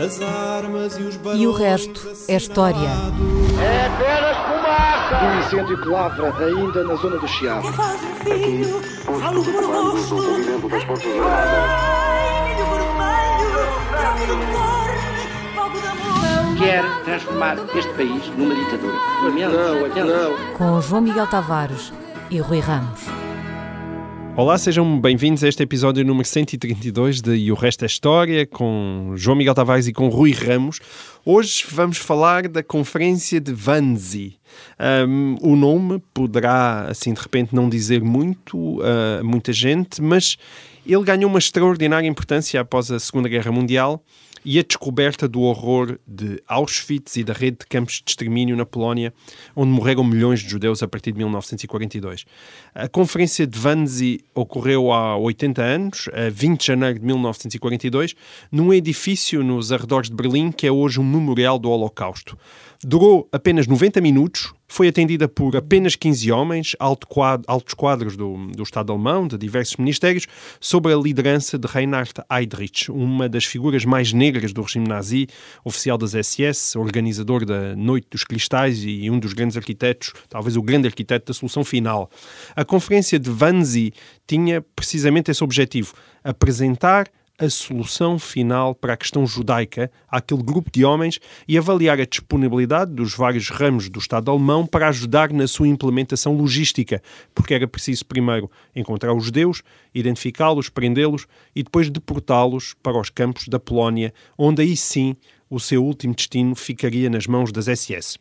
As armas e os E o resto é história. É apenas fumaça! Um incêndio que lavra ainda na zona do Chiado. Que faz um filho, falo do rosto. Ai, milho vermelho, troco de cor, fogo de amor. Quer transformar este país numa ditadura. Não, lamento. não. Com João Miguel Tavares e Rui Ramos. Olá, sejam bem-vindos a este episódio número 132 de E o Resto é História, com João Miguel Tavares e com Rui Ramos. Hoje vamos falar da Conferência de Wannsee. Um, o nome poderá, assim, de repente, não dizer muito a muita gente, mas ele ganhou uma extraordinária importância após a Segunda Guerra Mundial e a descoberta do horror de Auschwitz e da rede de campos de extermínio na Polónia, onde morreram milhões de judeus a partir de 1942. A Conferência de Wannsee ocorreu há 80 anos, a 20 de janeiro de 1942, num edifício nos arredores de Berlim, que é hoje um memorial do Holocausto. Durou apenas 90 minutos, foi atendida por apenas 15 homens, altos quadros do, do Estado alemão, de diversos ministérios, sob a liderança de Reinhard Heydrich, uma das figuras mais negras do regime nazi, oficial das SS, organizador da Noite dos Cristais e um dos grandes arquitetos, talvez o grande arquiteto da solução final. A Conferência de Wannsee tinha precisamente esse objetivo, apresentar a solução final para a questão judaica àquele grupo de homens e avaliar a disponibilidade dos vários ramos do Estado alemão para ajudar na sua implementação logística, porque era preciso primeiro encontrar os judeus, identificá-los, prendê-los e depois deportá-los para os campos da Polónia, onde aí sim o seu último destino ficaria nas mãos das SS.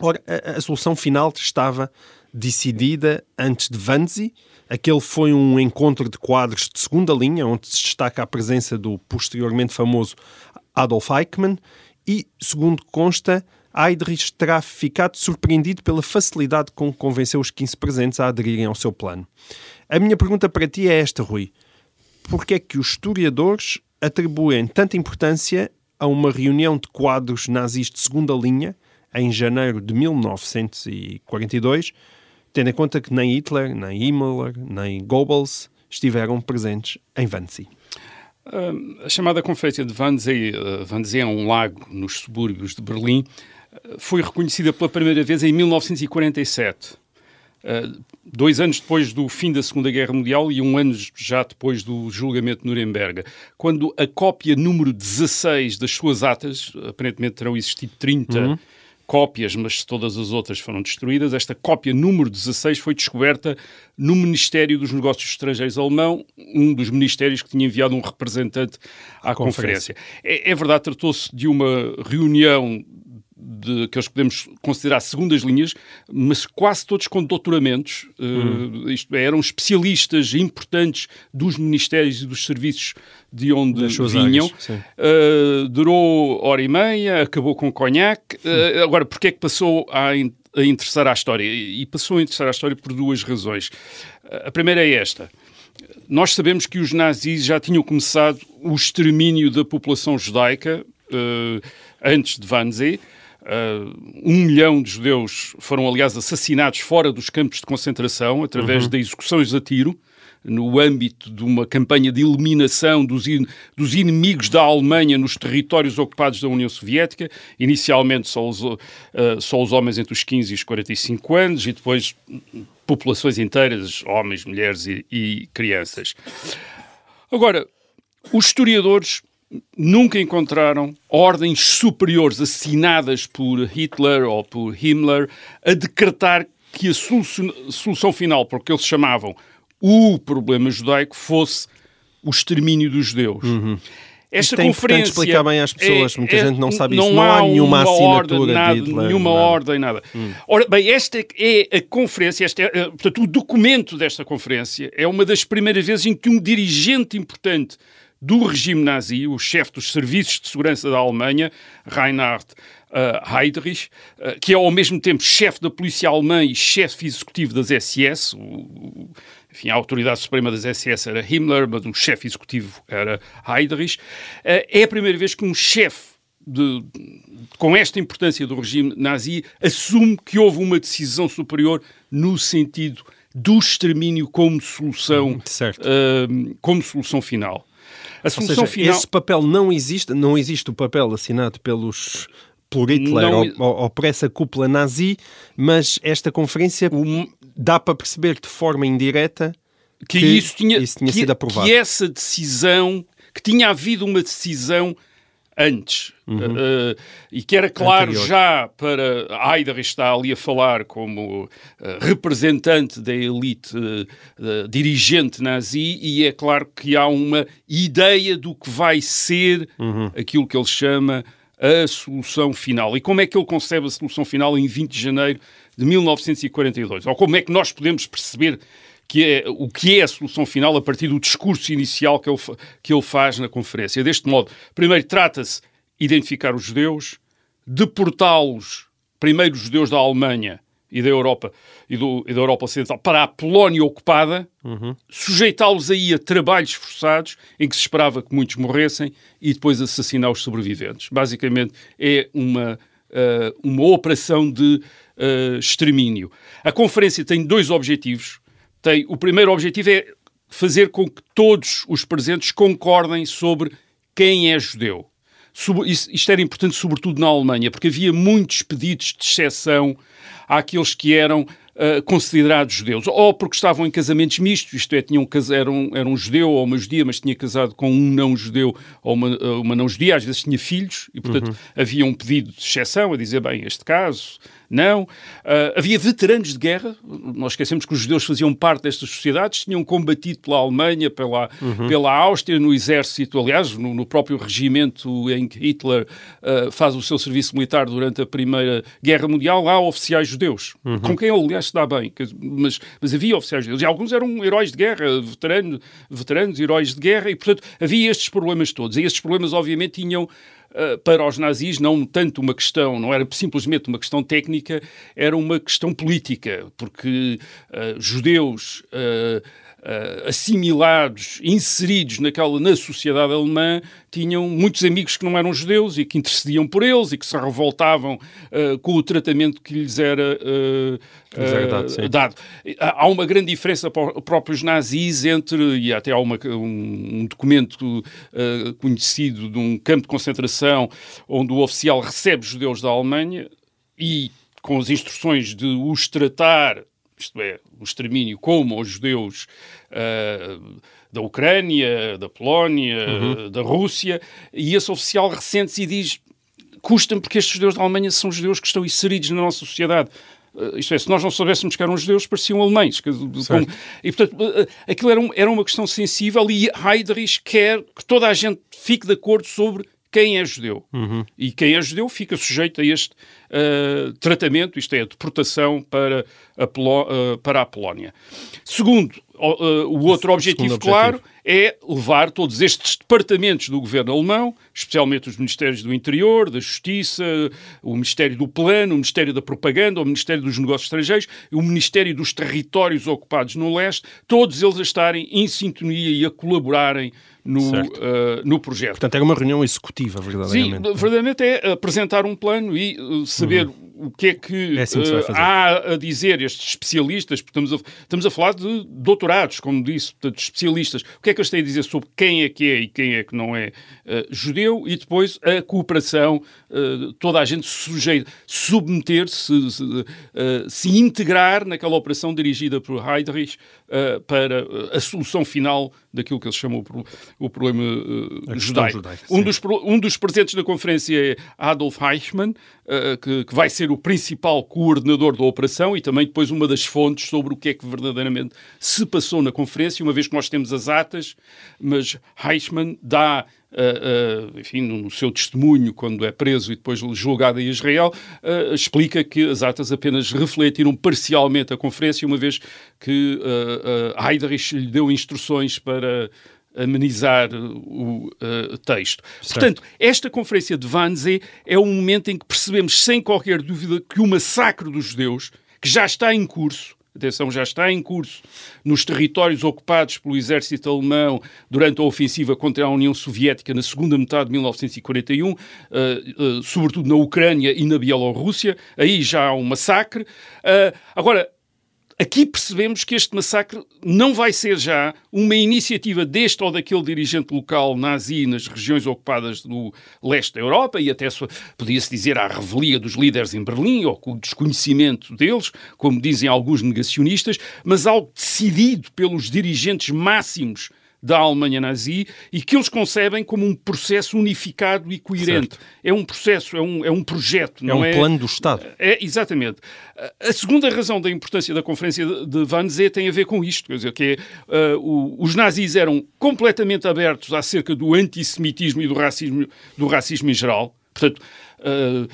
Ora, a, a solução final estava decidida antes de Wannsee. Aquele foi um encontro de quadros de segunda linha, onde se destaca a presença do posteriormente famoso Adolf Eichmann. E, segundo consta, Heydrich terá ficado surpreendido pela facilidade com que convenceu os 15 presentes a aderirem ao seu plano. A minha pergunta para ti é esta, Rui. Porquê é que os historiadores atribuem tanta importância a uma reunião de quadros nazis de segunda linha em janeiro de 1942, tendo em conta que nem Hitler, nem Himmler, nem Goebbels estiveram presentes em Wannsee? Uh, a chamada Conferência de Wannsee, Wannsee é um lago nos subúrbios de Berlim, uh, foi reconhecida pela primeira vez em 1947. Uh, dois anos depois do fim da Segunda Guerra Mundial e um ano já depois do julgamento de Nuremberg, quando a cópia número 16 das suas atas, aparentemente terão existido 30 cópias, mas todas as outras foram destruídas, esta cópia número 16 foi descoberta no Ministério dos Negócios Estrangeiros alemão, um dos ministérios que tinha enviado um representante à conferência. conferência. É, é verdade, tratou-se de uma reunião de, que eles podemos considerar segundas linhas, mas quase todos com doutoramentos, eh, isto é, eram especialistas importantes dos ministérios e dos serviços de onde vinham. áreas. Uh, durou hora e meia, acabou com conhaque. Uh, agora, porquê é que passou a, in- a interessar à história? E passou a interessar à história por duas razões. Uh, a primeira é esta. Nós sabemos que os nazis já tinham começado o extermínio da população judaica uh, antes de Wannsee. Uh, um milhão de judeus foram, aliás, assassinados fora dos campos de concentração através de execuções a tiro no âmbito de uma campanha de eliminação dos, in- dos inimigos da Alemanha nos territórios ocupados da União Soviética, inicialmente só os, eh, só os homens entre os 15 e os 45 anos, e depois populações inteiras, homens, mulheres e, e crianças. Agora, os historiadores nunca encontraram ordens superiores assinadas por Hitler ou por Himmler a decretar que a solução, solução final, porque eles chamavam o problema judaico, fosse o extermínio dos judeus. Esta Isto é conferência explicar bem às pessoas, muita gente não sabe isso. Não, Não há há nenhuma uma assinatura ordem, de nada, Hitler, nenhuma nada. ordem, nada. Ora, bem, esta é a conferência, esta é, eh, portanto, o documento desta conferência é uma das primeiras vezes em que um dirigente importante do regime nazi, o chefe dos serviços de segurança da Alemanha, Reinhard eh, Heydrich, eh, que é ao mesmo tempo chefe da polícia alemã e chefe executivo das SS, o- o- enfim, a autoridade suprema das SS era Himmler, mas o chefe executivo era Heydrich. Eh, É a primeira vez que um chefe de- com esta importância do regime nazi assume que houve uma decisão superior no sentido do extermínio como solução, eh, como solução final. A solução seja, final. esse papel não existe, não existe o papel assinado pelos por Hitler Não- ou, ou- por essa cúpula nazi, mas esta conferência dá para perceber de forma indireta que, que isso tinha, isso tinha que, sido aprovado. que essa decisão, que tinha havido uma decisão antes. Uh, e que era claro Anterior. já para. A Aida está ali a falar como uh, representante da elite uh, dirigente nazi, e é claro que há uma ideia do que vai ser aquilo que ele chama a solução final. E como é que ele concebe a solução final em 20 de janeiro de 1942? Ou como é que nós podemos perceber que é, o que é a solução final a partir do discurso inicial que ele, que ele faz na conferência. Deste modo, primeiro trata-se de identificar os judeus, deportá-los, primeiro os judeus da Alemanha e da Europa, e, do- e da Europa Ocidental, para a Polónia ocupada, sujeitá-los aí a trabalhos forçados, em que se esperava que muitos morressem, e depois assassinar os sobreviventes. Basicamente, é uma, ah, uma operação de ah, extermínio. A conferência tem dois objetivos. Tem, o primeiro objetivo é fazer com que todos os presentes concordem sobre quem é judeu. Isto era importante, sobretudo na Alemanha, porque havia muitos pedidos de exceção àqueles que eram ah, considerados judeus, ou porque estavam em casamentos mistos, isto é, tinham, cas- era, um, judeu ou uma judia, mas tinha casado com um não-judeu ou uma, ah, uma não-judia, às vezes tinha filhos, e portanto havia um pedido de exceção a dizer, bem, este caso, não. Ah, havia veteranos de guerra, nós esquecemos que os judeus faziam parte destas sociedades, tinham combatido pela Alemanha, pela, pela Áustria, no exército, aliás, no, no próprio regimento em que Hitler ah, faz o seu serviço militar durante a Primeira Guerra Mundial, há oficiais judeus, com quem ele, aliás, se dá bem, mas, mas havia oficiais judeus, e alguns eram heróis de guerra, veteranos, veteranos, heróis de guerra, e, portanto, havia estes problemas todos, e estes problemas, obviamente, tinham Uh, para os nazis não tanto uma questão, não era simplesmente uma questão técnica, era uma questão política, porque uh, judeus uh, uh, assimilados, inseridos naquela, na sociedade alemã, tinham muitos amigos que não eram judeus e que intercediam por eles e que se revoltavam uh, com o tratamento que lhes era, Que lhes era uh, dado, dado. Há uma grande diferença para os próprios nazis entre, e até há uma- um, um documento conhecido de um campo de concentração onde o oficial recebe judeus da Alemanha e com as instruções de os tratar, isto é, o extermínio como os judeus uh, da Ucrânia, da Polónia, da Rússia, e esse oficial ressente-se e diz custa-me porque estes judeus da Alemanha são judeus que estão inseridos na nossa sociedade. Uh, isto é, se nós não soubéssemos que eram judeus, pareciam alemães. Que- como- e, portanto, uh, uh, aquilo era, um- era uma questão sensível e Heydrich quer que toda a gente fique de acordo sobre quem é judeu. E quem é judeu fica sujeito a este uh, tratamento, isto é, a deportação para a, uh, para a Polónia. Segundo, o, uh, o outro objetivo, segundo claro, é levar todos estes departamentos do governo alemão, especialmente os Ministérios do Interior, da Justiça, o Ministério do Plano, o Ministério da Propaganda, o Ministério dos Negócios Estrangeiros o Ministério dos Territórios Ocupados no Leste, todos eles a estarem em sintonia e a colaborarem no, uh, no projeto. Portanto, era uma reunião executiva, Sim, verdadeiramente. verdadeiramente é apresentar um plano e uh, saber o que é que É assim que uh, há a dizer estes especialistas, porque estamos a, estamos a falar de doutorados, como disse, portanto, especialistas. O que é que eles têm a dizer sobre quem é que é e quem é que não é uh, judeu e depois a cooperação, uh, toda a gente sujeita, submeter-se, se, uh, se integrar naquela operação dirigida por Heydrich uh, para a solução final daquilo que eles chamam o, pro- o problema uh, judaico. judaica, Um dos, um dos presentes da conferência é Adolf Eichmann, eh, que, que vai ser o principal coordenador da operação e também depois uma das fontes sobre o que é que verdadeiramente se passou na conferência, uma vez que nós temos as atas, mas Eichmann dá. eh, eh, enfim, no seu testemunho, quando é preso e depois julgado em Israel, eh, explica que as atas apenas refletiram parcialmente a conferência, uma vez que eh, Heydrich lhe deu instruções para amenizar o eh, texto. Portanto, esta conferência de Wannsee é um momento em que percebemos sem qualquer dúvida que o massacre dos judeus, que já está em curso, atenção, já está em curso nos territórios ocupados pelo exército alemão durante a ofensiva contra a União Soviética na segunda metade de 1941, eh, eh, sobretudo na Ucrânia e na Bielorrússia, aí já há um massacre. Eh, agora, aqui percebemos que este massacre não vai ser já uma iniciativa deste ou daquele dirigente local nazi nas regiões ocupadas do leste da Europa e até podia-se dizer à revelia dos líderes em Berlim ou com o desconhecimento deles, como dizem alguns negacionistas, mas algo decidido pelos dirigentes máximos da Alemanha nazi e que eles concebem como um processo unificado e coerente. Certo. É um processo, é um, é um projeto. É um é, plano do Estado. É, exatamente. A segunda razão da importância da Conferência de Wannsee tem a ver com isto, quer dizer, que é, uh, os nazis eram completamente abertos acerca do antissemitismo e do racismo, do racismo em geral. Portanto, uh,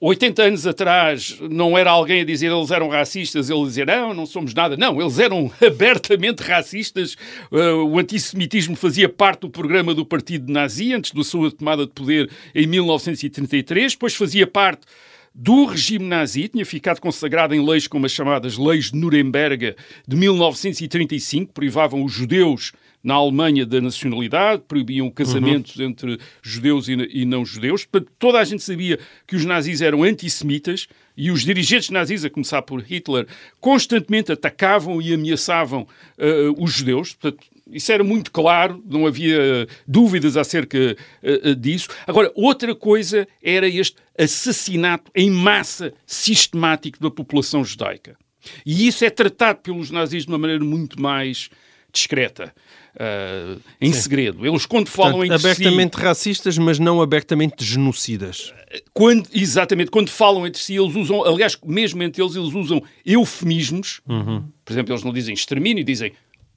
80 anos atrás não era alguém a dizer eles eram racistas, ele dizia não, não somos nada. Não, eles eram abertamente racistas. Uh, o antissemitismo fazia parte do programa do Partido Nazi antes da sua tomada de poder em 1933, depois fazia parte do regime nazi, tinha ficado consagrado em leis como as chamadas Leis de Nuremberg de 1935, privavam os judeus na Alemanha da nacionalidade, proibiam casamentos uhum. entre judeus e, não judeus. Portanto, toda a gente sabia que os nazis eram antissemitas e os dirigentes nazis, a começar por Hitler, constantemente atacavam e ameaçavam uh, os judeus. Portanto, isso era muito claro, não havia dúvidas acerca uh, disso. Agora, outra coisa era este assassinato em massa sistemático da população judaica. E isso é tratado pelos nazis de uma maneira muito mais discreta uh, em Sim. segredo. Eles, quando falam Portanto, entre abertamente si, racistas, mas não abertamente genocidas. Quando, exatamente, quando falam entre si, eles usam, aliás, mesmo entre eles, eles usam eufemismos. Uhum. Por exemplo, eles não dizem extermínio, dizem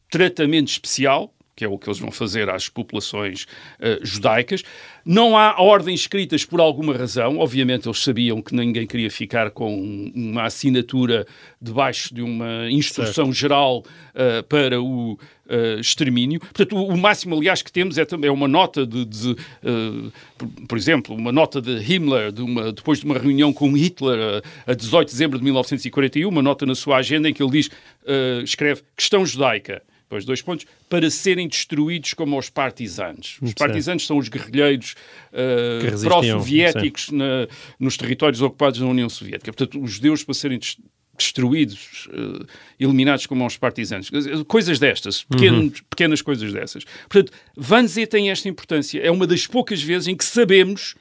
tratamento especial que é o que eles vão fazer às populações uh, judaicas. Não há ordens escritas por alguma razão. Obviamente, eles sabiam que ninguém queria ficar com uma assinatura debaixo de uma instrução certo. geral uh, para o uh, extermínio. Portanto, o, o, máximo, aliás, que temos é, é uma nota de, de por, por, exemplo, uma nota de Himmler, de uma, depois de uma reunião com Hitler a 18 de dezembro de 1941, uma nota na sua agenda em que ele diz, escreve, questão judaica. Depois, dois pontos, para serem destruídos como os partisanos. Os partisanos são os guerrilheiros uh, pró-soviéticos nos territórios ocupados na União Soviética. Portanto, os judeus para serem destruídos, uh, eliminados como os partisanos. Coisas destas, pequenos, uhum. pequenas coisas dessas. Portanto, Wannsee tem esta importância. É uma das poucas vezes em que sabemos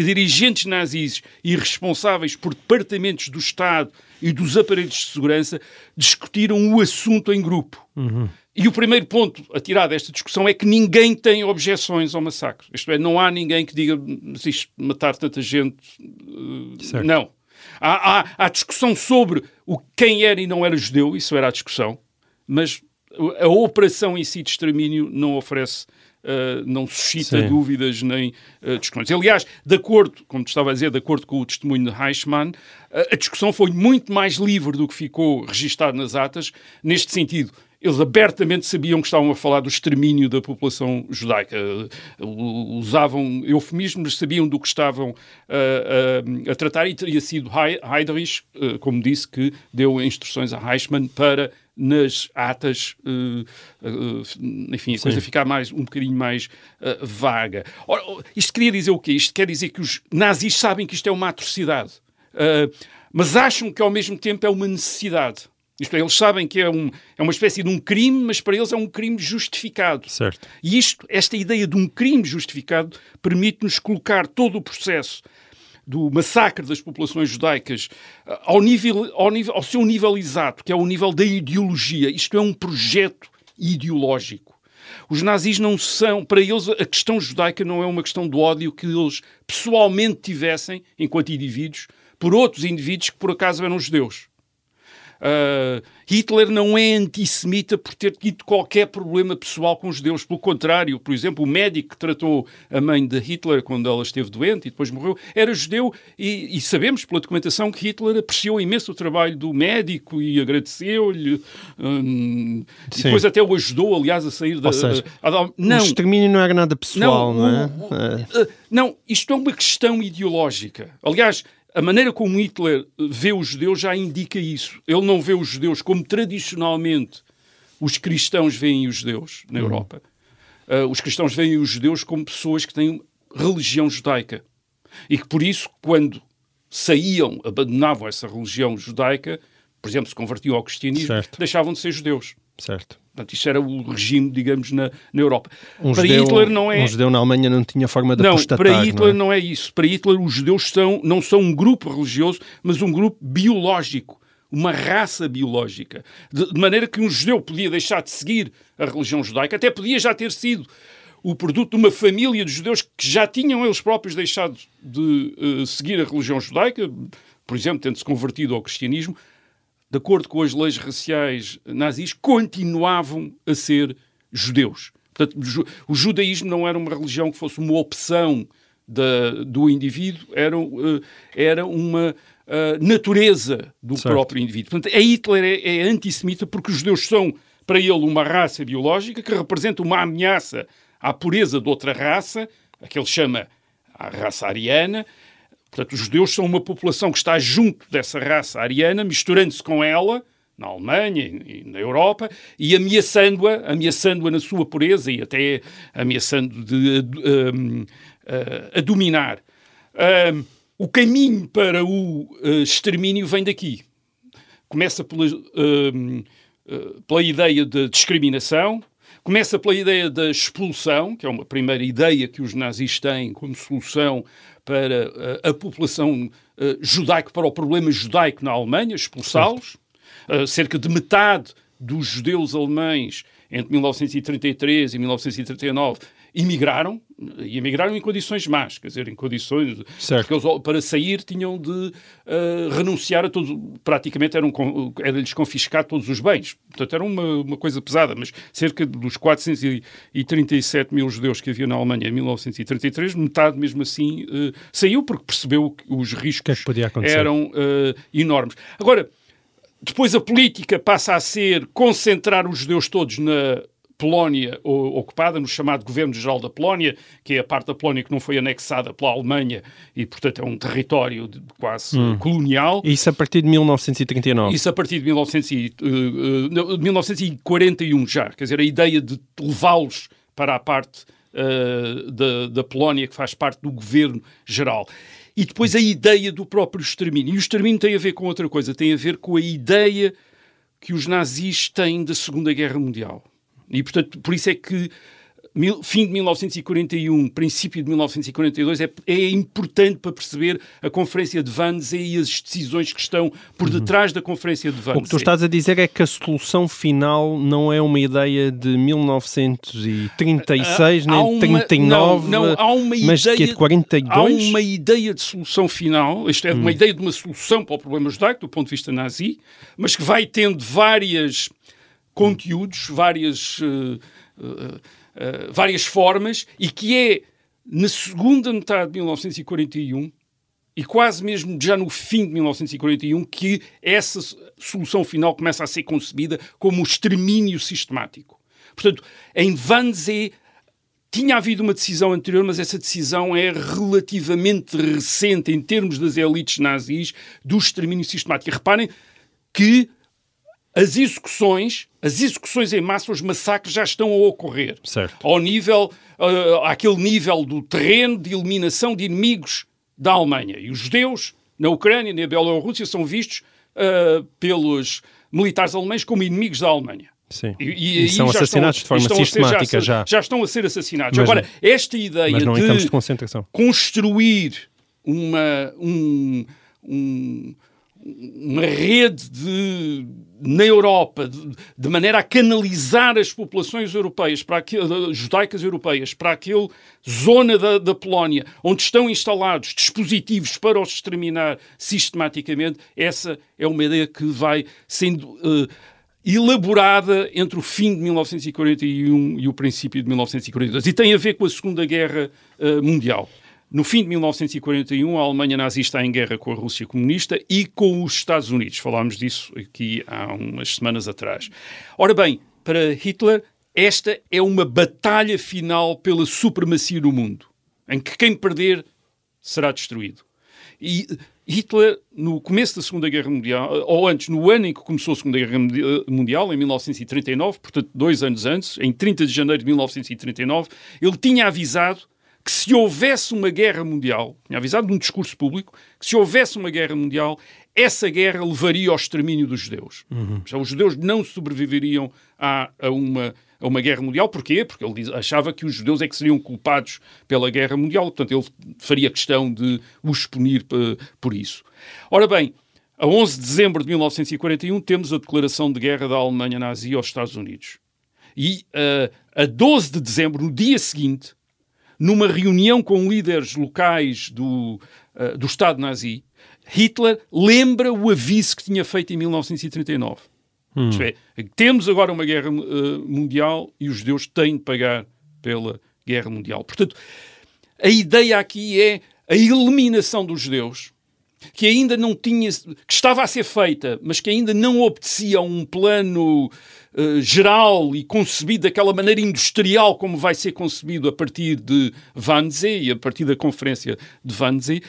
que dirigentes nazis e responsáveis por departamentos do Estado e dos aparelhos de segurança discutiram o assunto em grupo. Uhum. E o primeiro ponto a tirar desta discussão é que ninguém tem objeções ao massacre. Isto é, não há ninguém que diga mas isto matar tanta gente. Uh, não. Há, há, há, discussão sobre o quem era e não era judeu, isso era a discussão, mas a operação em si de extermínio não oferece. Uh, não suscita Sim. dúvidas nem uh, discussões. Aliás, de acordo, como estava a dizer, de acordo com o testemunho de Heichmann, uh, a discussão foi muito mais livre do que ficou registado nas atas, neste sentido eles abertamente sabiam que estavam a falar do extermínio da população judaica. Usavam eufemismos, sabiam do que estavam uh, a tratar e teria sido Heydrich, como disse, que deu instruções a Heichmann para nas atas, uh, uh, enfim, a Sim. coisa ficar mais, um bocadinho mais uh, vaga. Ora, isto queria dizer o quê? Isto quer dizer que os nazis sabem que isto é uma atrocidade, mas acham que ao mesmo tempo é uma necessidade. Isto é, eles sabem que é, um, é uma espécie de um crime, mas para eles é um crime justificado. Certo. E isto, esta ideia de um crime justificado permite-nos colocar todo o processo do massacre das populações judaicas eh, ao, nível, ao, nível, ao seu nível exato, que é o nível da ideologia. Isto é um projeto ideológico. Os nazis não são, para eles, a questão judaica não é uma questão de ódio que eles pessoalmente tivessem, enquanto indivíduos, por outros indivíduos que por acaso eram judeus. Uh, Hitler não é antissemita por ter tido qualquer problema pessoal com os judeus. Pelo contrário, por exemplo, o médico que tratou a mãe de Hitler quando ela esteve doente e depois morreu era judeu e, e sabemos pela documentação que Hitler apreciou imenso o trabalho do médico e agradeceu-lhe. Um, e depois até o ajudou, aliás, a sair da. Seja, a, a, não, o extermínio não era nada pessoal, não, não é? O, o, é. Não, isto é uma questão ideológica. Aliás, a maneira como Hitler vê os judeus já indica isso. Ele não vê os judeus como tradicionalmente os cristãos veem os judeus na uhum. Europa. Uh, os cristãos veem os judeus como pessoas que têm religião judaica. E que por isso, quando saíam, abandonavam essa religião judaica, por exemplo, se convertiam ao cristianismo, Certo. deixavam de ser judeus. Certo. Portanto, isto era o regime, digamos, na, na Europa. Um para judeu, Hitler não é... um judeu na Alemanha não tinha forma de Não, apostatar, para Hitler não não é? isso. Para Hitler os judeus são, não são um grupo religioso, mas um grupo biológico, uma raça biológica. De, de maneira que um judeu podia deixar de seguir a religião judaica, até podia já ter sido o produto de uma família de judeus que já tinham eles próprios deixado de eh, seguir a religião judaica, por exemplo, tendo-se convertido ao cristianismo, de acordo com as leis raciais nazis, continuavam a ser judeus. Portanto, o ju- o judaísmo não era uma religião que fosse uma opção da- do indivíduo, era, eh, era uma eh, natureza do Certo. próprio indivíduo. Portanto, a Hitler é, é antissemita porque os judeus são, para ele, uma raça biológica que representa uma ameaça à pureza de outra raça, a que ele chama a raça ariana, Portanto, os judeus são uma população que está junto dessa raça ariana, misturando-se com ela, na Alemanha e na Europa, e ameaçando-a, ameaçando-a na sua pureza e até ameaçando de um, a, a dominar. Um, o caminho para o uh, extermínio vem daqui. Começa pela, um, uh, pela ideia de discriminação, começa pela ideia da expulsão, que é uma primeira ideia que os nazis têm como solução para uh, a população uh, judaica, para o problema judaico na Alemanha, expulsá-los. Uh, cerca de metade dos judeus alemães entre 1933 e 1939 emigraram, e emigraram em condições más, quer dizer, em condições... Certo. Porque eles, para sair, tinham de uh, renunciar a todos... Praticamente eram, era-lhes confiscado todos os bens. Portanto, era uma, uma coisa pesada, mas cerca dos 437 mil judeus que havia na Alemanha em 1933, metade mesmo assim uh, saiu porque percebeu que os riscos que é que eram uh, enormes. Agora, depois a política passa a ser concentrar os judeus todos na Polónia ocupada, no chamado Governo Geral da Polónia, que é a parte da Polónia que não foi anexada pela Alemanha e, portanto, é um território de- quase Hum. colonial. Isso a partir de 1939. Isso a partir de 1900 e, uh, uh, não, 1941 já. Quer dizer, a ideia de levá-los para a parte uh, da, da Polónia, que faz parte do governo geral. E depois a ideia do próprio extermínio. E o extermínio tem a ver com outra coisa, tem a ver com a ideia que os nazis têm da Segunda Guerra Mundial. E, portanto, por isso é que mil- fim de 1941, princípio de 1942, é, é importante para perceber a Conferência de Wannsee e as decisões que estão por detrás da Conferência de Wannsee. O que tu estás a dizer é que a solução final não é uma ideia de 1936 Há nem uma- 39, não, não, há uma mas que é ideia, de 42. Há uma ideia de solução final, isto é, uma ideia de uma solução para o problema judaico, do ponto de vista nazi, mas que vai tendo várias conteúdos, várias, eh, eh, várias formas, e que é na segunda metade de 1941 e quase mesmo já no fim de 1941 que essa solução final começa a ser concebida como o extermínio sistemático. Portanto, em Wannsee tinha havido uma decisão anterior, mas essa decisão é relativamente recente em termos das elites nazis do extermínio sistemático. Reparem que as execuções, as execuções em massa, os massacres já estão a ocorrer. Certo. Ao nível, uh, àquele nível do terreno de eliminação de inimigos da Alemanha. E os judeus na Ucrânia e na Bielorrússia são vistos uh, pelos militares alemães como inimigos da Alemanha. Sim. E, E aí são assassinados estão- de forma estão a ser- sistemática já. já. estão a ser assassinados. Mas Agora, esta ideia Mas não em de de concentração. construir uma, um- um- uma rede de, na Europa de, de maneira a canalizar as populações europeias, para aquele, judaicas europeias, para aquele zona da, da Polónia onde estão instalados dispositivos para os exterminar sistematicamente, essa é uma ideia que vai sendo eh, elaborada entre o fim de 1941 e o princípio de 1942 e tem a ver com a Segunda Guerra eh, Mundial. No fim de 1941, a Alemanha nazi está em guerra com a Rússia comunista e com os Estados Unidos. Falámos disso aqui há umas semanas atrás. Ora bem, para Hitler, esta é uma batalha final pela supremacia no mundo, em que quem perder será destruído. E Hitler, no começo da Segunda Guerra Mundial, ou antes, no ano em que começou a Segunda Guerra Mundi- Mundial, em 1939, portanto, dois anos antes, em 30 de janeiro de 1939, ele tinha avisado que se houvesse uma guerra mundial, tinha avisado num discurso público, que se houvesse uma guerra mundial, essa guerra levaria ao extermínio dos judeus. Uhum. Os judeus não sobreviveriam a, a uma a uma guerra mundial. Porquê? Porque ele achava que os judeus é que seriam culpados pela guerra mundial. Portanto, ele faria questão de os punir p- por isso. Ora bem, a 11 de dezembro de 1941 temos a declaração de guerra da Alemanha nazi aos Estados Unidos. E eh, a 12 de dezembro, no dia seguinte, numa reunião com líderes locais do, eh, do Estado nazi, Hitler lembra o aviso que tinha feito em 1939. Isto é, temos agora uma guerra eh, mundial e os judeus têm de pagar pela guerra mundial. Portanto, a ideia aqui é a eliminação dos judeus, que ainda não tinha, que estava a ser feita, mas que ainda não obedecia a um plano eh, geral e concebido daquela maneira industrial como vai ser concebido a partir de Wannsee e a partir da conferência de Wannsee,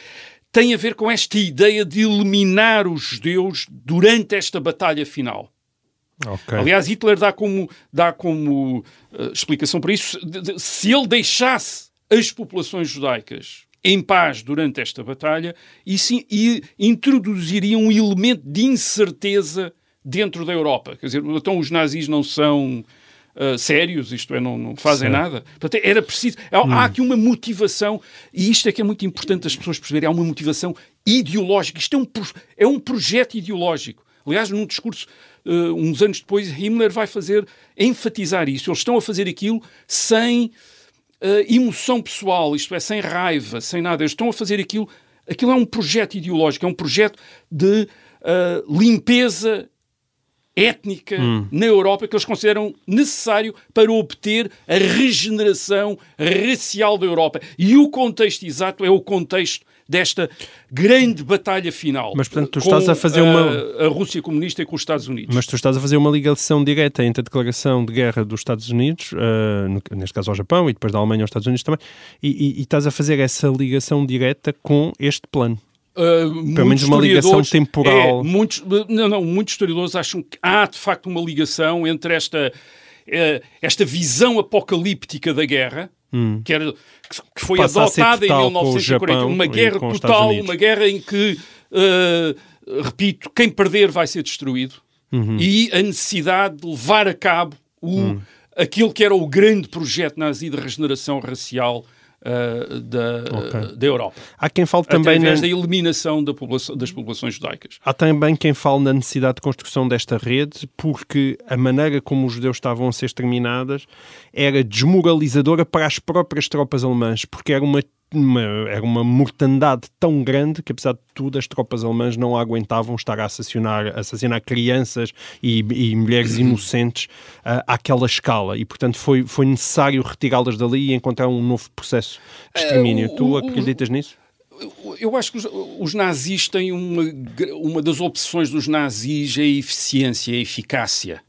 tem a ver com esta ideia de eliminar os judeus durante esta batalha final. Ok. Aliás, Hitler dá como, dá como eh, explicação para isso, de- de- se ele deixasse as populações judaicas em paz durante esta batalha, e introduziria um elemento de incerteza dentro da Europa. Quer dizer, então os nazis não são eh, sérios, isto é, não, não fazem Certo. nada. Portanto, era preciso. Há, há aqui uma motivação, e isto é que é muito importante as pessoas perceberem: há uma motivação ideológica. Isto é um, é um projeto ideológico. Aliás, num discurso, eh, uns anos depois, Himmler vai fazer enfatizar isso. Eles estão a fazer aquilo sem eh, emoção pessoal, isto é, sem raiva, sem nada. Eles estão a fazer aquilo. Aquilo é um projeto ideológico, é um projeto de eh, limpeza étnica na Europa que eles consideram necessário para obter a regeneração racial da Europa. E o contexto exato é o contexto desta grande batalha final. Mas, portanto, tu estás a fazer a, uma- a Rússia comunista e com os Estados Unidos. Mas tu estás a fazer uma ligação direta entre a declaração de guerra dos Estados Unidos, no- neste caso ao Japão, e depois da Alemanha aos Estados Unidos também, e, e- e estás a fazer essa ligação direta com este plano. Uh, Pelo menos uma ligação temporal. é, muitos, não, não, muitos historiadores acham que há de facto uma ligação entre esta, eh, esta visão apocalíptica da guerra, que, era, que- foi Hum. Passa adotada em total com o 1940, Japão uma guerra total, uma guerra em que, eh, repito, quem perder vai ser destruído, Uhum. e a necessidade de levar a cabo o, Hum. aquilo que era o grande projeto nazi de regeneração racial eh, da, Ok. da Europa Há quem fale também na, através da eliminação da população- das populações judaicas. Há também quem fale na necessidade de construção desta rede, porque a maneira como os judeus estavam a ser exterminadas era desmoralizadora para as próprias tropas alemãs, porque era uma, uma- era uma mortandade tão grande que, apesar de tudo, as tropas alemãs não aguentavam estar a assassinar, assassinar crianças e, e mulheres inocentes ah, àquela escala. E, portanto, foi, foi necessário retirá-las dali e encontrar um novo processo de extermínio. o- tu o- acreditas nisso? Eu acho que os, os nazis têm uma, uma das opções dos nazis é a eficiência, a eficácia.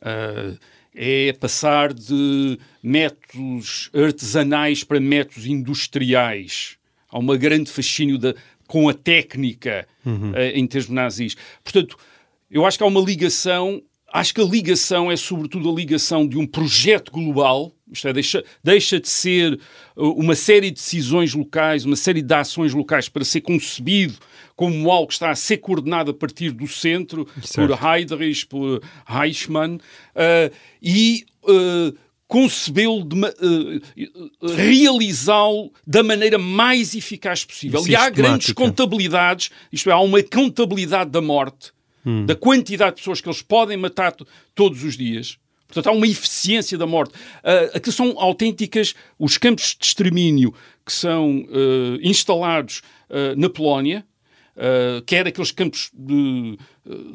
Ah, é passar de métodos artesanais para métodos industriais. Há uma grande fascínio da, com a técnica ah, em termos nazis. Portanto, eu acho que há uma ligação. Acho que a ligação é sobretudo a ligação de um projeto global, isto é, deixa, deixa de ser uh, uma série de decisões locais, uma série de ações locais para ser concebido como algo que está a ser coordenado a partir do centro, Certo. por Heydrich, por Eichmann, uh, e uh, concebê-lo, uh, realizá-lo da maneira mais eficaz possível. E há grandes contabilidades, isto é, há uma contabilidade da morte, da quantidade de pessoas que eles podem matar to- todos os dias. Portanto, há uma eficiência da morte. Uh, aqui são autênticas os campos de extermínio que são uh, instalados uh, na Polónia, uh, quer aqueles campos de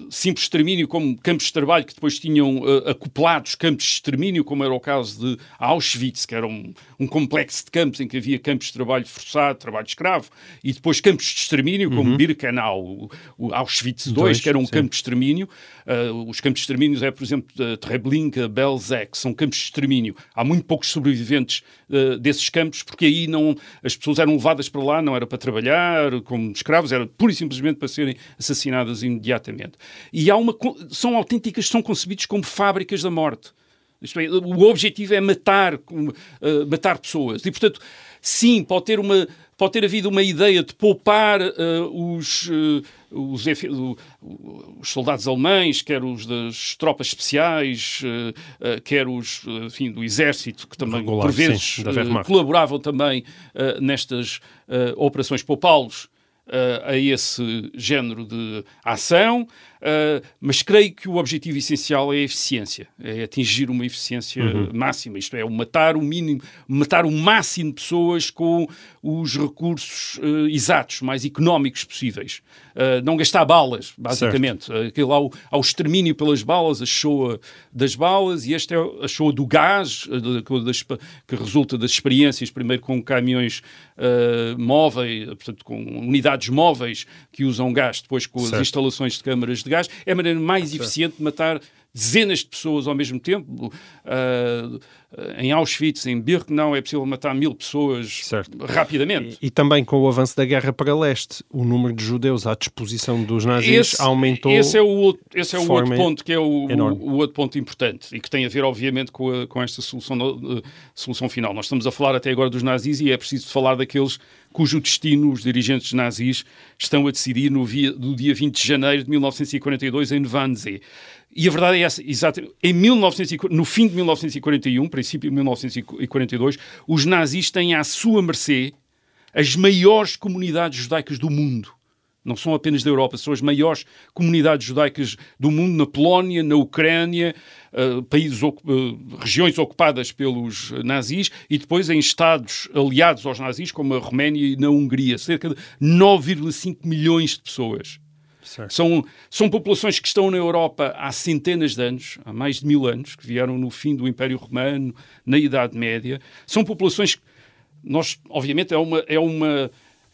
simples extermínio, como campos de trabalho que depois tinham uh, acoplados campos de extermínio, como era o caso de Auschwitz, que era um, um complexo de campos em que havia campos de trabalho forçado, trabalho escravo, e depois campos de extermínio, como Birkenau, o, o Auschwitz II, Dois, que era um sim. campo de extermínio. Uh, os campos de extermínio é, por exemplo, de Treblinka, Belzec, são campos de extermínio. Há muito poucos sobreviventes uh, desses campos, porque aí não, as pessoas eram levadas para lá, não era para trabalhar como escravos, era pura e simplesmente para serem assassinadas imediatamente. E há uma, são autênticas, são concebidos como fábricas da morte. Isto é, o objetivo é matar, uh, matar pessoas. E, portanto, sim, pode ter uma pode ter havido uma ideia de poupar uh, os, uh, os, os, soldados alemães, quer os das tropas especiais, quer os enfim, do exército, que também Regular, por vezes sim, colaboravam também nestas operações poupá-los a esse género de ação, uh, mas creio que o objetivo essencial é a eficiência, é atingir uma eficiência uhum. máxima, isto é, matar o mínimo, matar o máximo de pessoas com os recursos uh, exatos, mais económicos possíveis. Uh, não gastar balas, basicamente. Aquilo ao, ao extermínio pelas balas, a shoa das balas, e esta é a shoa do gás, das, que resulta das experiências, primeiro com caminhões móveis, portanto, com unidades móveis que usam gás, depois com certo. as instalações de câmaras de gás, é a maneira mais eficiente de matar dezenas de pessoas ao mesmo tempo. Uh, em Auschwitz, em Birkenau, é possível matar mil pessoas certo. rapidamente. E, e, também com o avanço da guerra para leste, o número de judeus à disposição dos nazis esse, aumentou. Esse é o, outro, esse é o outro ponto que é o, o, o, outro ponto importante e que tem a ver, obviamente, com, a, com esta solução, uh, solução final. Nós estamos a falar até agora dos nazis e é preciso falar daqueles cujo destino os dirigentes nazis estão a decidir no, via, no dia 20 de janeiro de 1942 em Wannsee. E a verdade é essa, exato. Em 1940, no fim de 1941, princípio de 1942, os nazis têm à sua mercê as maiores comunidades judaicas do mundo. Não são apenas da Europa, são as maiores comunidades judaicas do mundo, na Polónia, na Ucrânia, uh, países, uh, regiões ocupadas pelos nazis e depois em estados aliados aos nazis, como a Roménia e na Hungria. Cerca de 9,5 milhões de pessoas. São, são populações que estão na Europa há centenas de anos, há mais de mil anos, que vieram no fim do Império Romano, na Idade Média. São populações que nós, obviamente, é uma, é uma,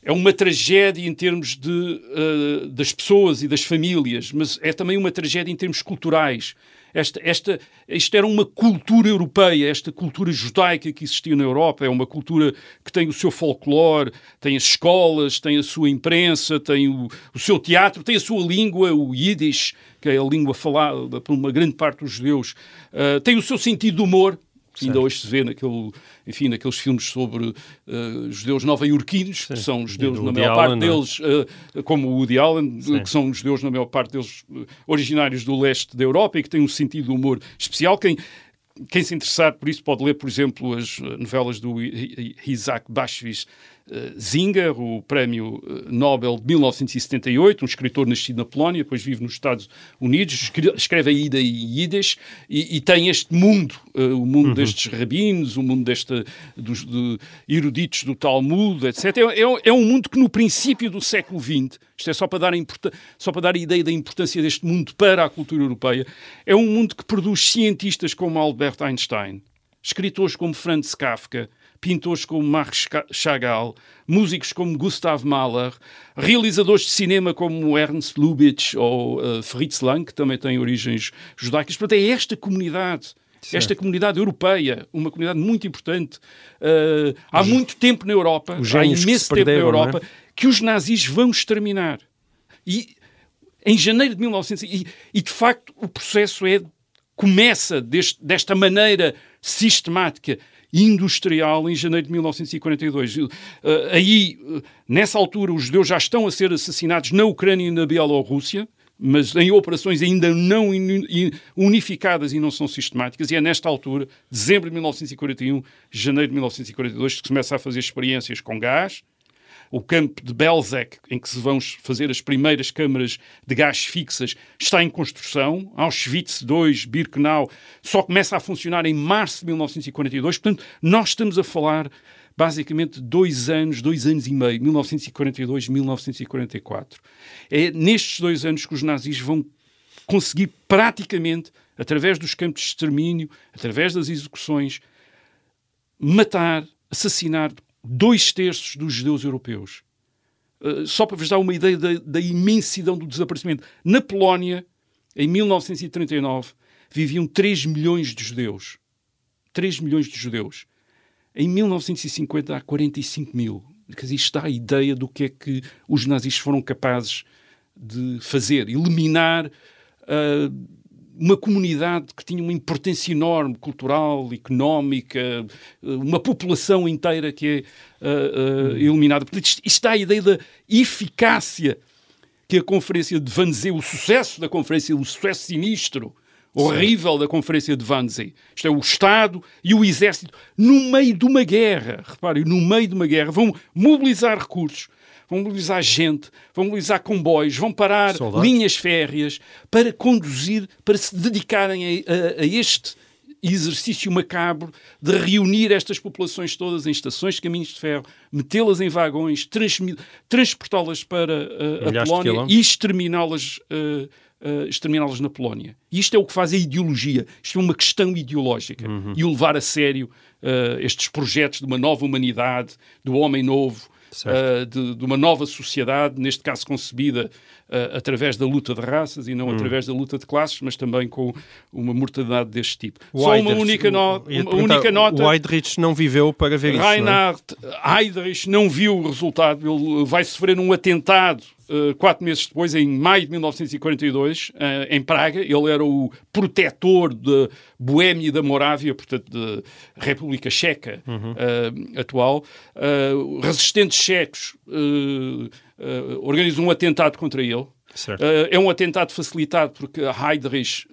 é uma tragédia em termos de, uh, das pessoas e das famílias, mas é também uma tragédia em termos culturais. Esta, esta, isto era uma cultura europeia, esta cultura judaica que existia na Europa, é uma cultura que tem o seu folclore, tem as escolas, tem a sua imprensa, tem o, o seu teatro, tem a sua língua, o Yiddish, que é a língua falada por uma grande parte dos judeus, uh, tem o seu sentido de humor, que ainda hoje se vê naquele, enfim, naqueles filmes sobre uh, judeus nova-iorquinos, que são judeus, na maior parte Allen, deles, uh, como o Woody Allen, Sim. que são judeus, na maior parte deles, uh, originários do leste da Europa e que têm um sentido de humor especial. Quem, quem se interessar por isso pode ler, por exemplo, as novelas do Isaac Bashevis eh, Zinger, o prémio eh, Nobel de 1978, um escritor nascido na Polónia, depois vive nos Estados Unidos, escreve a Ida e Yiddish e, e tem este mundo, uh, o mundo uhum. destes rabinos, o mundo desta, dos de eruditos do Talmud, etc. É, é, é, um mundo que no princípio do século XX, isto é só para, dar a só para dar a ideia da importância deste mundo para a cultura europeia, é um mundo que produz cientistas como Albert Einstein, escritores como Franz Kafka, pintores como Marc Chagall, músicos como Gustav Mahler, realizadores de cinema como Ernst Lubitsch ou uh, Fritz Lang, que também têm origens judaicas. Portanto, é esta comunidade esta comunidade europeia, uma comunidade muito importante, uh, há muito tempo na Europa, há imenso tempo na é? Europa, é? que os nazis vão exterminar. E em janeiro de 1900, e, e de facto o processo é começa deste, desta maneira sistemática industrial em janeiro de 1942. Uh, aí, uh, nessa altura, os judeus já estão a ser assassinados na Ucrânia e na Bielorrússia, mas em operações ainda não unificadas e não são sistemáticas, e é nesta altura, dezembro de 1941, janeiro de 1942, que se começa a fazer experiências com gás, o campo de Belzec, em que se vão fazer as primeiras câmaras de gás fixas, está em construção. Auschwitz II, Birkenau, só começa a funcionar em março de 1942. Portanto, nós estamos a falar basicamente dois anos, dois anos e meio, 1942, 1944. É nestes dois anos que os nazis vão conseguir praticamente, através dos campos de extermínio, através das execuções, matar, assassinar dois terços dos judeus europeus. Uh, só para vos dar uma ideia da, da, imensidão do desaparecimento. Na Polónia, em 1939, viviam 3 milhões de judeus. 3 milhões de judeus. Em 1950 há 45 mil. Quer dizer, isto dá a ideia do que é que os nazis foram capazes de fazer. Eliminar uh, uma comunidade que tinha uma importância enorme, cultural, económica, uma população inteira que é uh, uh, iluminada. Portanto, dá a ideia da eficácia que a Conferência de Wannsee, o sucesso da Conferência, o sucesso sinistro, horrível da Conferência de Wannsee. Isto é, o Estado e o Exército, no meio de uma guerra, reparem, no meio de uma guerra, vão mobilizar recursos, vão mobilizar gente, vão mobilizar comboios, vão parar Soldados. linhas férreas para conduzir, para se dedicarem a, a- a este exercício macabro de reunir estas populações todas em estações de caminhos de ferro, metê-las em vagões, transportá-las para uh, a Polónia e exterminá-las uh, uh, exterminá-las na Polónia. E isto é o que faz a ideologia. Isto é uma questão ideológica. Uhum. E o levar a sério uh, estes projetos de uma nova humanidade, do homem novo. Uh, de, de uma nova sociedade, neste caso concebida uh, através da luta de raças e Hum. não através da luta de classes, mas também com uma mortalidade deste tipo. Só uma única, no- uma única nota. O Weidrich não viveu para ver isso. não é? Reinhard Heydrich não viu o resultado. Ele vai sofrer um atentado eh, quatro meses depois, em maio de 1942, eh, em Praga. Ele era o protetor da Boémia e da Morávia, portanto, da República Checa Uhum. eh, atual. Resistentes checos organizam um atentado contra ele. Uh, é um atentado facilitado porque a Heydrich,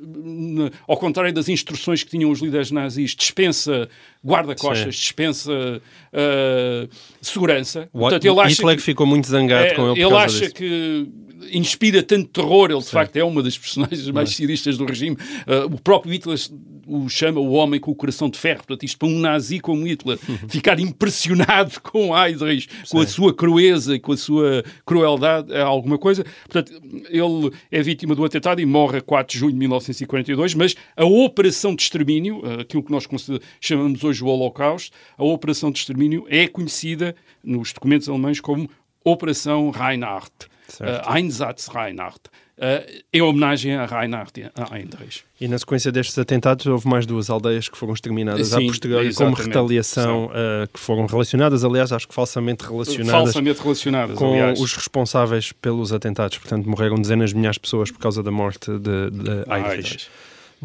ao contrário das instruções que tinham os líderes nazis, dispensa guarda-costas, Sim. dispensa uh, segurança. O Portanto, ele acha Hitler que, ficou muito zangado é, com ele ele acha disso. que inspira tanto terror. Ele, de facto, é uma das personagens mais ciristas do regime. Uh, o próprio Hitler o chama o homem com o coração de ferro. Portanto, isto para um nazi como Hitler Uhum. ficar impressionado com Heydrich, com a sua crueza e com a sua crueldade, é alguma coisa. Portanto, ele é vítima do atentado e morre a 4 de junho de 1942, mas a operação de extermínio, uh, aquilo que nós chamamos hoje o Holocausto, a operação de extermínio é conhecida nos documentos alemães como Operação Reinhardt. Uh, Einsatz Reinhardt. Uh, em homenagem a Reinhard a Heinrich. E na sequência destes atentados houve mais duas aldeias que foram exterminadas Sim, à posteriori como retaliação, eh, que foram relacionadas, aliás, acho que falsamente relacionadas Falsamente relacionadas, com aliás. os responsáveis pelos atentados. Portanto, morreram dezenas de milhares de pessoas por causa da morte de, de Ah, Heydrich. Heinrich.